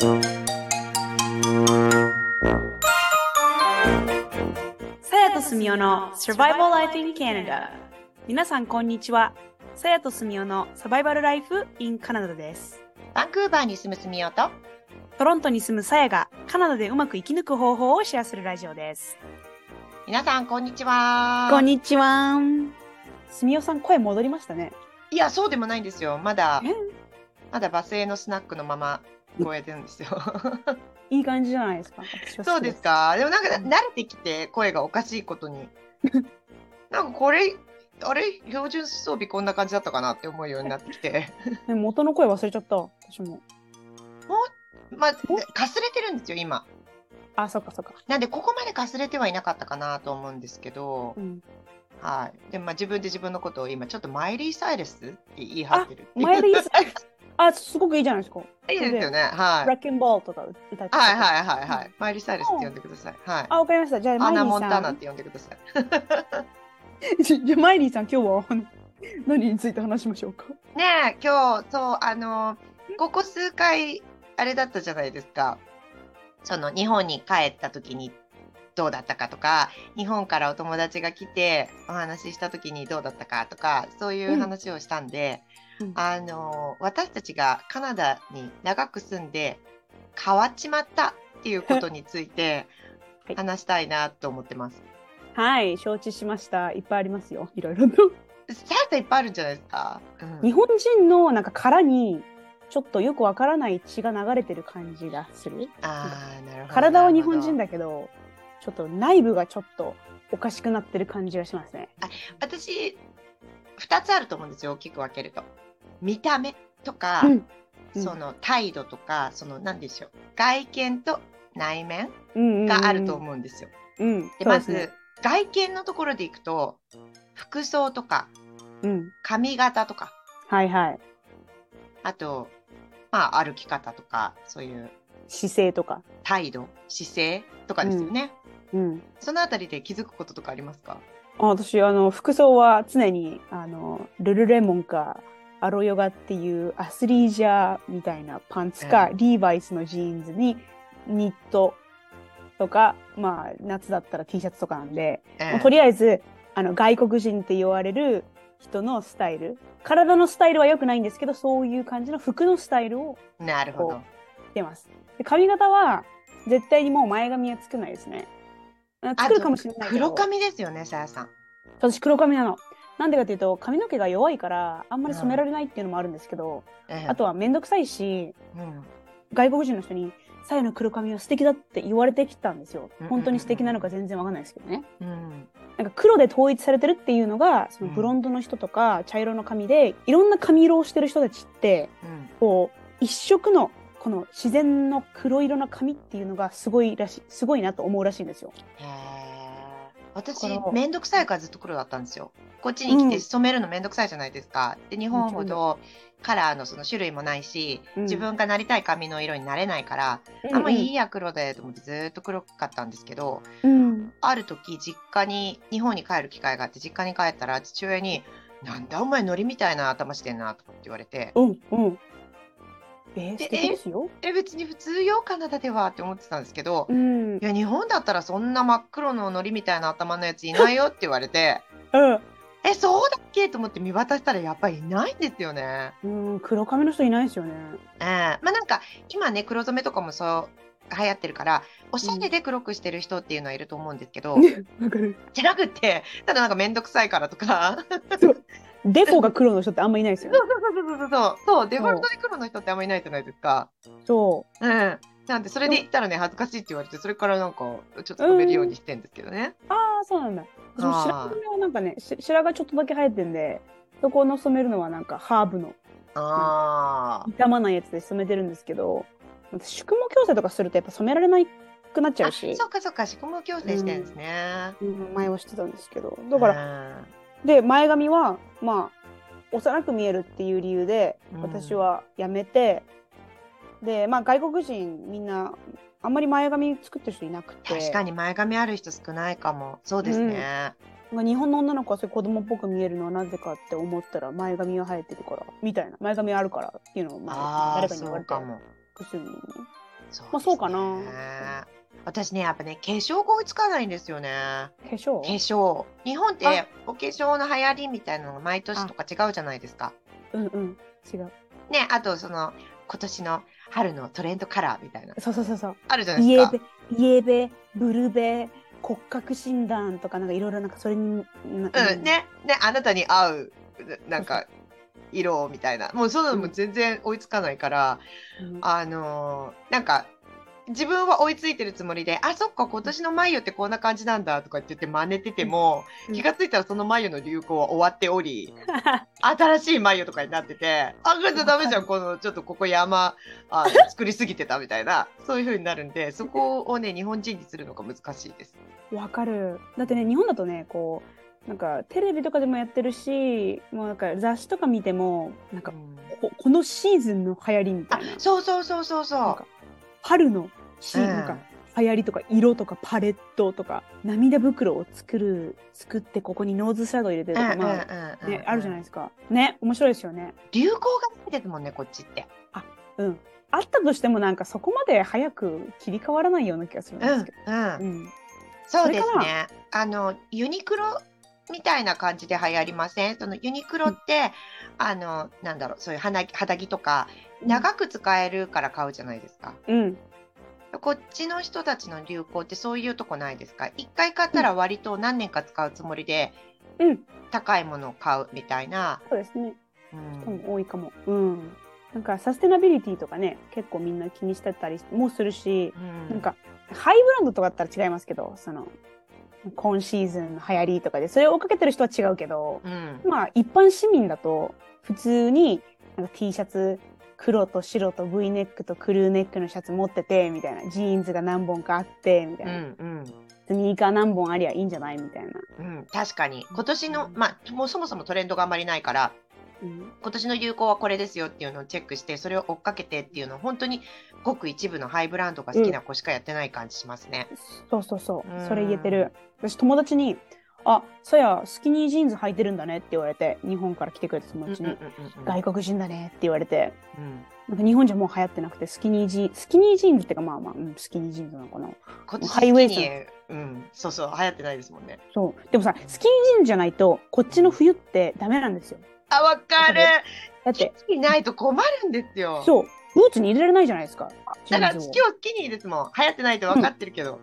さやとすみおの Survival Life in Canada 皆さんこんにちは。さやとすみおのサバイバルライフ in カナダです。バンクーバーに住むすみおと、トロントに住むさやがカナダでうまく生き抜く方法をシェアするラジオです。皆さんこんにちは。こんにちは。すみおさん声戻りましたね。いや、そうでもないんですよ。まだえ、まだバスへのスナックのまま超えてるんですよ。いい感じじゃないですかそうですか？でもなんかうん慣れてきて声がおかしいことに。なんかこれ、あれ？標準装備こんな感じだったかなって思うようになってきて。ね元の声忘れちゃった私もまあ、かすれてるんですよ、今。あそっかそっかなんで、ここまでかすれてはいなかったかなと思うんですけどう、んはい。でも、まあ、自分で自分のことを今、ちょっとマイリー・サイレスって言い張ってるっていう。マイリーあすごくいいじゃないですかいいですよね。はい。ブラックンボールとか歌ってはいはいはいはい。マイリー・サイレスって呼んでください。はい。あわかりましたじゃあマアナ・イリーモンタさんナって呼んでください。じじゃあマイリーさん今日は何について話しましょうか？ねえ、今日、そう、あの、ここ数回、あれだったじゃないですか。その、日本に帰った時にどうだったかとか、日本からお友達が来てお話しした時にどうだったかとか、そういう話をしたんで、うんあの、私たちがカナダに長く住んで変わっちまったっていうことについて はい話したいなと思ってます。はい承知しましたいっぱいありますよいろいろとサラダいっぱいあるんじゃないですか？うん日本人のなんか殻にちょっとよくわからない血が流れてる感じがするああ、なるほど。体は日本人だ。だけどちょっと内部がちょっとおかしくなってる感じがしますね私、二つあると思うんですよ、大きく分けると。見た目とか、うん。うん。その態度とか、その、なんでしょう。外見と内面うんうんうん。があると思うんですよ。うん。で、まそうですね。ず、外見のところでいくと、服装とか、うん。髪型とか、はいはい。あと、まあ、歩き方とか、そういう姿勢とか。態度、姿勢とかですよね。うん。そのあたりで気づくこととかありますか？あ私あの服装は常にあのルルレモンかアロヨガっていうアスリージャーみたいなパンツか、うリーバイスのジーンズにニットとかまあ夏だったら T シャツとかなんで、とりあえずあの外国人って言われる人のスタイル体のスタイルは良くないんですけどそういう感じの服のスタイルをなるほどこ。着てますで髪型は絶対にもう前髪は作んないですねあ作るかもしれないけど黒髪ですよね、さやさん。私黒髪なの。なんでかっていうと髪の毛が弱いからあんまり染められないっていうのもあるんですけど、ええ。あとは面倒くさいしうん。外国人の人に「さやの黒髪は素敵だ」って言われてきたんですよ。うんうんうん。本当に素敵なのか全然わかんないですけどね。うん。なんか黒で統一されてるっていうのがそのうん。ブロンドの人とか茶色の髪でいろんな髪色をしてる人たちってうん。こう一色のこの自然の黒色の髪っていうのがすごいらしいすごいなと思うらしいんですよ。へー私だからめんどくさいからずっと黒だったんですよ。こっちに来うんて染めるのめんどくさいじゃないですか。で日本ほどカラーのその種類もないし、うん自分がなりたい髪の色になれないから、あんまいいや黒でと思ってずーっと黒かったんですけど、うんある時実家に日本に帰る機会があって実家に帰ったら父親に「なんだお前ノリみたいな頭してんな」とかって言われてうんうん。えー、ですよ。「え別に普通よカナダでは」って思ってたんですけど、うん。いや日本だったらそんな真っ黒のノリみたいな頭のやついないよって言われてうん。えそうだっけと思って見渡したらやっぱりいないんですよね。うん、黒髪の人いないですよね。ええまあなんか今ね黒染めとかもそう流行ってるからおしゃれで黒くしてる人っていうのはいると思うんですけど、わかる。じゃなくてただなんか面倒くさいからとかデフォが黒の人ってあんまいないですよねそ。うそうそうそうそうそうデフォルトで黒の人ってあんまりいないじゃないですか。そうんなんでそれで言ったらね恥ずかしいって言われてそれからなんかちょっと染めるようにしてんですけどね。う。ああ、そうなんだ。白髪はなんかね、し白髪ちょっとだけ生えてんで、そこの染めるのはなんかハーブのああ傷まないやつで染めてるんですけど、宿毛矯正とかするとやっぱ染められなくなっちゃあうし、そっかそっか宿毛矯正してるんですね。うん。前はしてたんですけど、だから、らで、前髪は、まあ、幼く見えるっていう理由で、うん私はやめて、で、まあ、外国人みんな、あんまり前髪作ってる人いなくて、確かに前髪ある人少ないかも。そうですね。まあ日本の女の子はそういう子供っぽく見えるのはなぜかって思ったら、前髪が生えてるから、みたいな、前髪あるからっていうのを、まあ、誰かに言われて。そうか、も。くすみにね。そうまあそうかな私ね、やっぱね、化粧が追いつかないんですよね。化粧？化粧。日本ってあお化粧の流行りみたいなのが毎年とか違うじゃないですか。うんうん。違う。ね、あとその今年の春のトレンドカラーみたいな、そうそうそうそう。あるじゃないですか。イエベ、イエベ、ブルベ、骨格診断とかなんかいろいろなんかそれに、なうん、ね、ね、あなたに合う、なんか、色みたいな。もうそんなのも全然追いつかないから、うんあのーなんか、自分は追いついてるつもりで、あ、そっか、今年の眉ってこんな感じなんだとかって言って真似てても、うん気がついたらその眉の流行は終わっており、新しい眉とかになってて、あ、これじゃダメじゃん、この、ちょっとここ山、あ作りすぎてたみたいな、そういう風になるんで、そこをね、日本人にするのが難しいです。わかる。だってね、日本だとね、こう、なんかテレビとかでもやってるし、もうなんか雑誌とか見ても、なんかうんここのシーズンの流行りみたあいな。、そうそうそうそうそう。春のシーうんなんか流行りとか色とかパレットとか涙袋を作る作ってここにノーズシャドウ入れてとか、まあね、あるじゃないいですか。ね、面白いですよね。流行が出てるもんね、こっちって。うん。あったとしてもなんかそこまで早く切り替わらないような気がするんうんですけど。、うん。うん。そうですね。あの、ユニクロみたいな感じで流行りません？そのユニクロって、あの、なんだろう、そういう肌着とか、長く使えるから買うじゃないですか。うん。こっちの人たちの流行ってそういうとこないですか？一回買ったら割と何年か使うつもりで、うん。高いものを買うみたいな。そうですね。うん人も多いかも。うん。なんかサステナビリティとかね、結構みんな気にしてたりもするし、うんなんかハイブランドとかだったら違いますけど、その、今シーズンの流行りとかで、それを追っかけてる人は違うけど、うん。まあ一般市民だと普通になんか T シャツ黒と白と V ネックとクルーネックのシャツ持っててみたいな。ジーンズが何本かあってみたいうな、ん。スニーカー何本ありゃいいんじゃない？みたいな、うん、確かに。今年の、まあ、もうそもそもトレンドがあんまりないからうん、今年の流行はこれですよっていうのをチェックしてそれを追っかけてっていうのを本当にごく一部のハイブランドが好きな子しかやってない感じしますね。そうそうそう。うん。それ言えてる。私友達に「あそうやスキニージーンズ履いてるんだね」って言われて日本から来てくれた友達に「外国人だね」って言われてうん。なんか日本じゃもう流行ってなくてスキニージースキニージーンズっていうかまあまあ、うん、スキニージーンズなのかな。今年ハイウェイス。トスキニーうん、そうそう流行ってないですもんね。そう。でもさスキニージーンズじゃないとこっちの冬ってダメなんですよあわかる。だってスキニーないと困るんですよ。そう。ブーツに入れられないじゃないですか。ジだから今日スキニーですもん流行ってないと分かってるけど、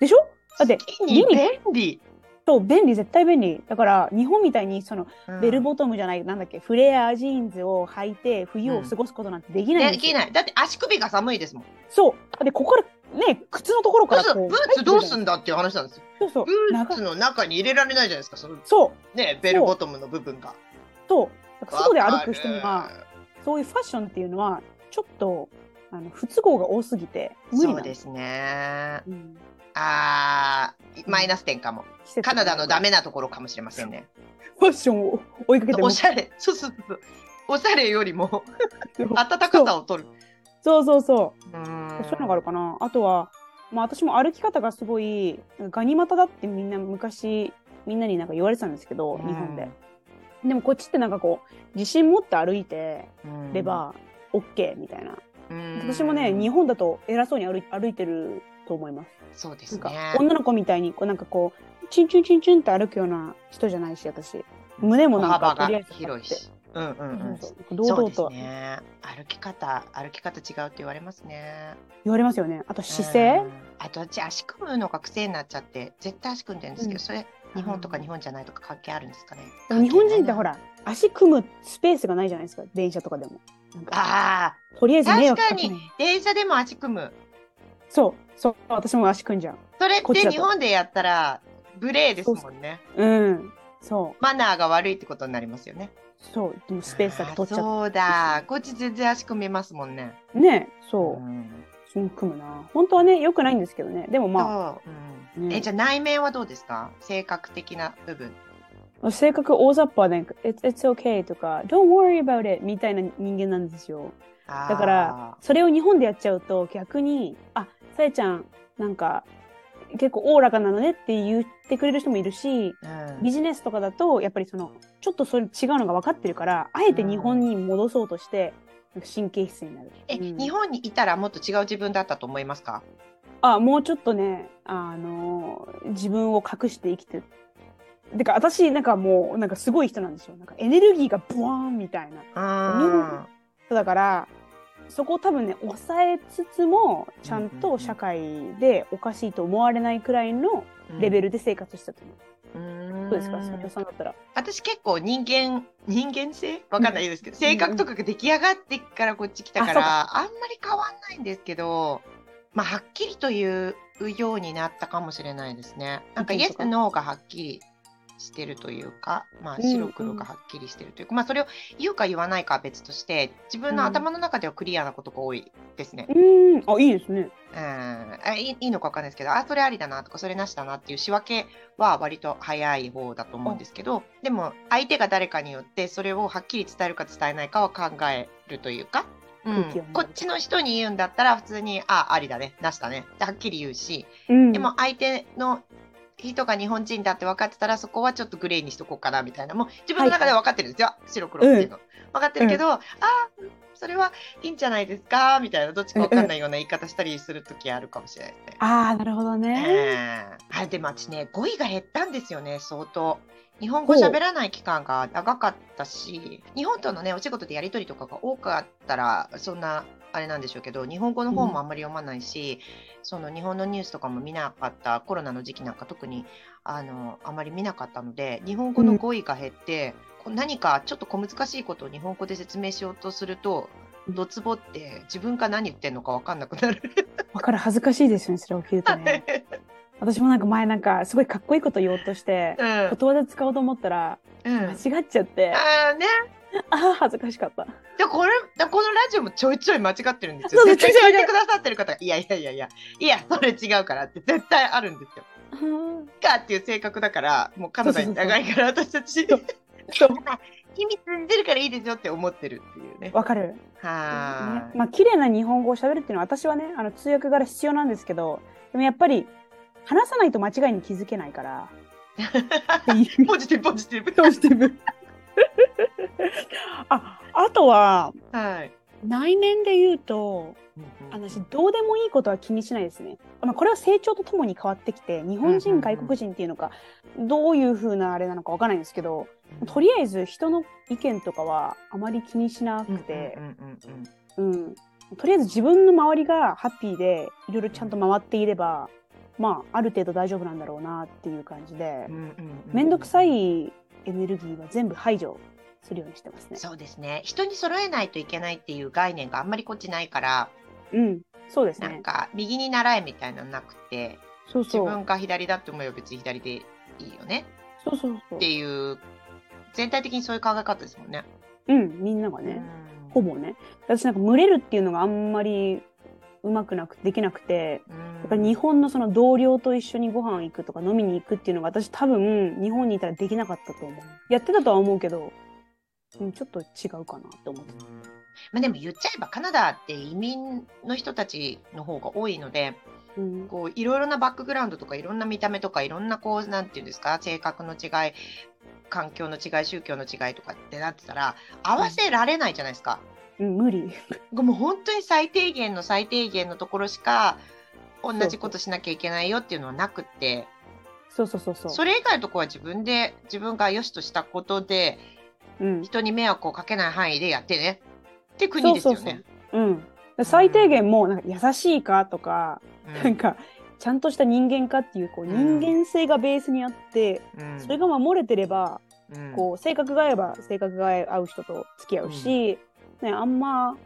でしょ？だってスキニー便便利。そう便利絶対便利。だから日本みたいにそのうん。ベルボトムじゃない、なんだっけフレアジーンズを履いて冬を過ごすことなんてできないんできない。だって足首が寒いですもん。そう。でここからね靴のところからブーツどうすんんだっていう話なんですよ。そうそう。ブー長ツの中に入れられないじゃないですか、そのそう。ね、ベルボトムの部分が。そうだから外で歩く人にはるそういうファッションっていうのはちょっとあの不都合が多すぎて無理そなです、うんですね。うん、あー、マイナス点かも。カナダのダメなところかもしれませんね。ファッションを追いかけておしゃれ、そうそうそう。おしゃれよりも暖かさを取る。そうそうそうそういうのがあるかな。あとは、まあ私も歩き方がすごい、ガニ股だってみんな昔、みんなになんか言われてたんですけど、日本で。でもこっちってなんかこう、自信持って歩いてうんれば、OK みたいな。うん私もね、日本だと偉そうに歩い歩いてると思います。そうですね。女の子みたいに、こうなんかこう、チンチュンチンチュンって歩くような人じゃないし、私。胸もなんかとりあえず広いし。うんうんうん。そうそう堂々とね。歩き方、歩き方違うって言われますね。言われますよね。あと姿勢？うんあと私足組むのが癖になっちゃって絶対足組んでるんですけど、うんそれ日本とか日本じゃないとか関係あるんですかね？日本人ってほらら、足組むスペースがないじゃないですか、電車とかでも。なんかあとりあえず確かに。電車でも足組む。そう、そう、私も足組んじゃう。それって日本でやったら無礼ですもんね。うん。そマナーが悪いってことになりますよね。う、そう、でもスペースだけ取っちゃっあーそうだ。こっち全然足組めますもんね。て。ね、そう、ん。私も組むな。本当はね、良くないんですけどね。でもまそう。うん。ねえじゃあ内面はどうですか？性格的な部分。あ、性格大雑把で、it's, it's okay とか、don't worry about it みたいな人間なんですよ。だから、それを日本でやっちゃうと逆に、あ、さえちゃん、なんか、結構おおらかなのねって言ってくれる人もいるし、うん。ビジネスとかだと、やっぱりその、ちょっとそれ違うのが分かってるから、あえて日本に戻そうとして、神経質になる。え、うん。日本にいたらもっと違う自分だったと思いますか？あ、もうちょっとね、あのー自分を隠して生きて。てか、私、なんかもう、なんかすごい人なんですよ。なんかエネルギーがブワーンみたいな。あそうだから、そこを多分ね、抑えつつも、ちゃんと社会でおかしいと思われないくらいのレベル。ルで生活したと思う。うんどうですか、さんだったら。私結構人間、人間性？わかんないですけど、性格とかが出来上がってからこっち来たから、あんまり変わんないんですけど、まあ、はっきりと言うようになったかもしれないですね。なんか、イエス、ノーがはっきりしてるというか、まあ、うん白黒がはっきりしてるというか、まあ、それを言うか言わないかは別として、自分の頭の中ではクリアなことが多いですね。うーん、あ、いいですね。うん、あいいいいのかわかんないですけど、あ、それありだなとか、それなしだなっていう仕分けは割と早い方だと思うんですけど、でも相手が誰かによってそれをはっきり伝えるか伝えないかは考えるというか、うん空気を読むこっちの人に言うんだったら普通に、あ、ありだね、なしだね。ってはっきり言うし、うん。でも相手の人が日本人だって分かってたらそこはちょっとグレーにしとこうかなみたいな。もう自分の中では分かってるんですよ、白黒っていうの、分かってるけど、あそれはいいんじゃないですかみたいな。どっちか分かんないような言い方したりする時あるかもしれない。ですね。ああ、なるほどね。ええあでも私ね語彙が減ったんですよね相当。日本語喋らない期間が長かったし日本とのねお仕事でやり取りとかが多かったらそんなあれなんでしょうけど日本語の本もあんまり読まないし、その日本のニュースとかも見なかったコロナの時期なんか特にあのあまり見なかったので日本語の語彙が減って、こう何かちょっと小難しいことを日本語で説明しようとするとドツボって自分が何言ってんのか分かんなくなる。わかる、恥ずかしいですよね、それを聞いてね。私もなんか前なんか、すごいかっこいいこと言おうとして、うんことわざ使おうと思ったら、うん間違っちゃって、あああね。あ、恥ずかしかった。でこれだこのラジオもちょいちょい間違ってるんですよ。そう絶対聞いてくださってる方が、いやいやいやいや、いや、それ違うからって絶対あるんですよ。かっていう性格だから、もうカナダに長いから私たち、そう秘密出るからいいですよって思ってるっていうね。わかる。はねまあ、綺麗な日本語を喋るっていうのは私はね、あの通訳柄必要なんですけど、でもやっぱり話さないと間違いに気づけないから。ポジティブポジティブ。ポジティブ。あ、あとは、はい。内面で言うと、私どうでもいいことは気にしないですね。まあ、これは成長とともに変わってきて、日本人、外国人っていうのか、どういう風なあれなのかわからないんですけど、とりあえず人の意見とかはあまり気にしなくてうん、とりあえず自分の周りがハッピーでいろいろちゃんと回っていれば、まあ、ある程度大丈夫なんだろうなっていう感じでうんうんくさいエネルギーは全部排除するようにしてますね。そうですね。人に揃えないといけないっていう概念があんまりこっちないから、うん、そうですね。なんか右に習えみたいなのなくて、自そうそう。分が左だって思えば別に左でいいよねそうそうそうって。いう全体的にそういう考え方ですもんね。うん、みんながね、うんほぼね。私なんか群れるっていうのがあんまりうまくなくできなくて、うんやっぱり日本のその同僚と一緒にご飯行くとか飲みに行くっていうのが私多分日本にいたらできなかったと思う。やってたとは思うけど、うん、ちょっと違うかなって思ってた。まあ、でも言っちゃえばカナダって移民の人たちの方が多いのでうん、こういろいろなバックグラウンドとかいろんな見た目とかいろんなこうなんていうんですか性格の違い環境の違い宗教の違いとかってなってたら合わせられないじゃないですか。うん、無理。もう本当に最低限の最低限のところしか同じことしなきゃいけないよっていうのはなくって。そうそうそうそう。それ以外のところは自分で自分が良しとしたことでうん、人に迷惑をかけない範囲でやってね。って国ですよね。そうそうう。ん。最低限もうなんか優しいかとか、うん。なんかちゃんとした人間かっていうこううん。人間性がベースにあって、うん。それが守れてれば、うん。こう性格が合えば性格が合う人と付き合うし、ね、あんま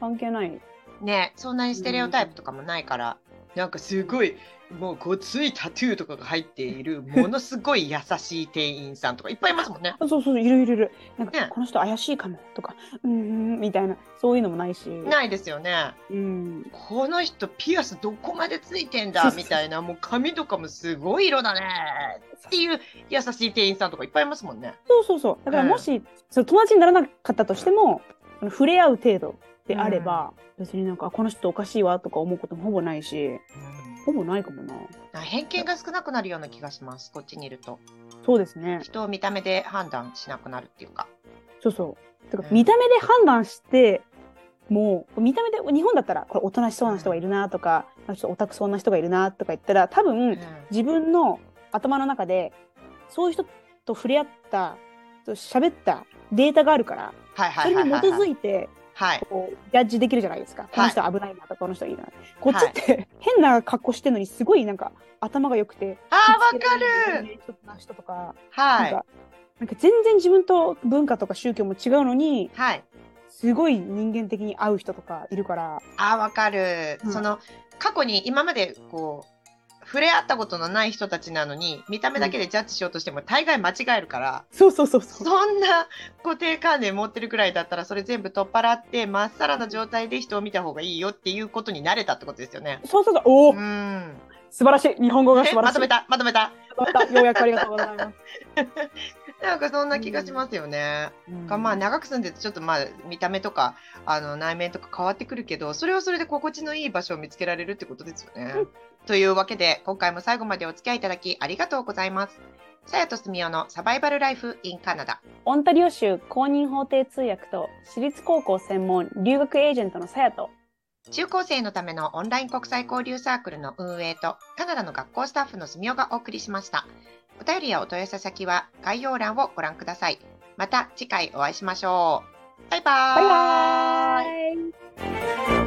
関係ない。ねそんなにステレオタイプとかもないから、なんかすごいもうごついタトゥーとかが入っている ものすごい優しい店員さんとかいっぱいいますもんね。あそうそういるいるいる。なんか、ねこの人怪しいかもとか、うんうんみたいなそういうのもないし。ないですよね。うん。この人ピアスどこまでついてんだみたいなもう髪とかもすごい色だねっていう優しい店員さんとかいっぱいいますもんね。そうそうそう。だからもし、その友達にならなかったとしても、触れ合う程度であれば、別になんかあこの人おかしいわとか思うこともほぼないし、ほぼないかもな。あ偏見が少なくなるような気がしますこっちにいるとそうですね。人を見た目で判断しなくなるっていうか。そうそう。てかうん見た目で判断してもう見た目で日本だったらこれおとなしそうな人がいるなとか、ちょっとオタクそうな人がいるなとか言ったら多分、うん自分の頭の中でそういう人と触れ合ったと喋ったデータがあるからはいそれに基はいはいはいはい。づいてはい。こうジャッジできるじゃないですか、この人は危ないなとかこの人はいいなこっちって変な格好してるのにすごいなんか頭が良くてあー、わかけられる。人な人とか、はい。なんかなんか全然自分と文化とか宗教も違うのにはい。すごい人間的に合う人とかいるからあー、わかる。うんその、過去に今までこう、触れ合ったことのない人たちなのに、見た目だけでジャッジしようとしても大概間違えるから、そうそうそうそうそんな固定観念持ってるくらいだったら、それ全部取っ払って、まっさらな状態で人を見た方がいいよっていうことになれたってことですよね。そうそうそうおお、うん。素晴らしい日本語が素え晴らしいまとめた、まとめた。またようやくありがとうございます。なんかそんな気がしますよね。がまあ長く住んでてちょっとまあ見た目とかあの内面とか変わってくるけどそれはそれで心地のいい場所を見つけられるってことですよね。うんというわけで今回も最後までお付き合いいただきありがとうございます。さやとすみおのサバイバルライフ in カナダ。オンタリオ州公認法廷通訳と私立高校専門留学エージェントのさやと中高生のためのオンライン国際交流サークルの運営とカナダの学校スタッフのすみおがお送りしました。お便りやお問い合わせ先は概要欄をご覧ください。また次回お会いしましょう。バイバーバイバーイ